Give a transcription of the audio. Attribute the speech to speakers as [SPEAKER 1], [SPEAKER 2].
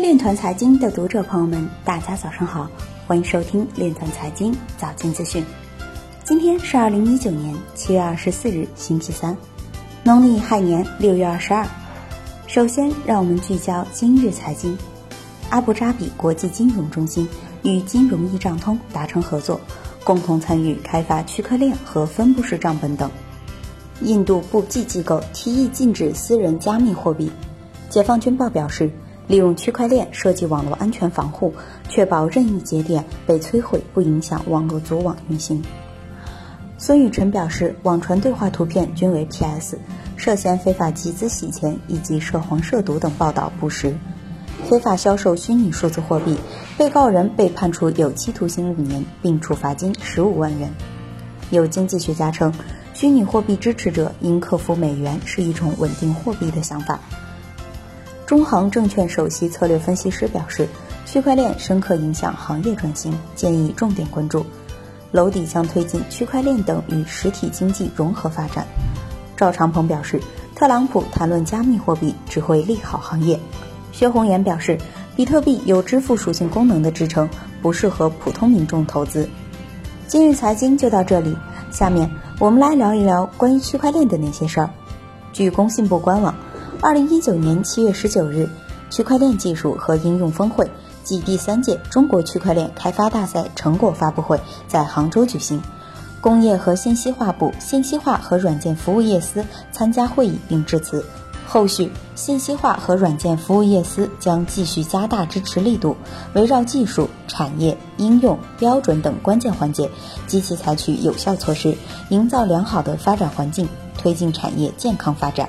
[SPEAKER 1] 链团财经的读者朋友们，大家早上好，欢迎收听链团财经早间资讯。今天是二零一九年七月二十四日，星期三，农历亥年六月二十二。首先，让我们聚焦今日财经。阿布扎比国际金融中心与金融易账通达成合作，共同参与开发区块链和分布式账本等。印度部际机构提议禁止私人加密货币。解放军报表示，利用区块链设计网络安全防护，确保任意节点被摧毁不影响网络组网运行。孙雨晨表示，网传对话图片均为 PS，涉嫌非法集资洗钱以及涉黄涉毒等报道不实。非法销售虚拟数字货币，被告人被判处有期徒刑五年，并处罚金十五万元。有经济学家称，虚拟货币支持者应克服美元是一种稳定货币的想法。中航证券首席策略分析师表示，区块链深刻影响行业转型，建议重点关注。楼底将推进区块链等与实体经济融合发展。赵长鹏表示，特朗普谈论加密货币只会利好行业。薛红岩表示，比特币有支付属性功能的支撑，不适合普通民众投资。今日财经就到这里，下面我们来聊一聊关于区块链的那些事儿。据工信部官网。二零一九年七月十九日，区块链技术和应用峰会暨第三届中国区块链开发大赛成果发布会在杭州举行。工业和信息化部信息化和软件服务业司参加会议并致辞。后续，信息化和软件服务业司将继续加大支持力度，围绕技术、产业、应用、标准等关键环节，积极采取有效措施，营造良好的发展环境，推进产业健康发展。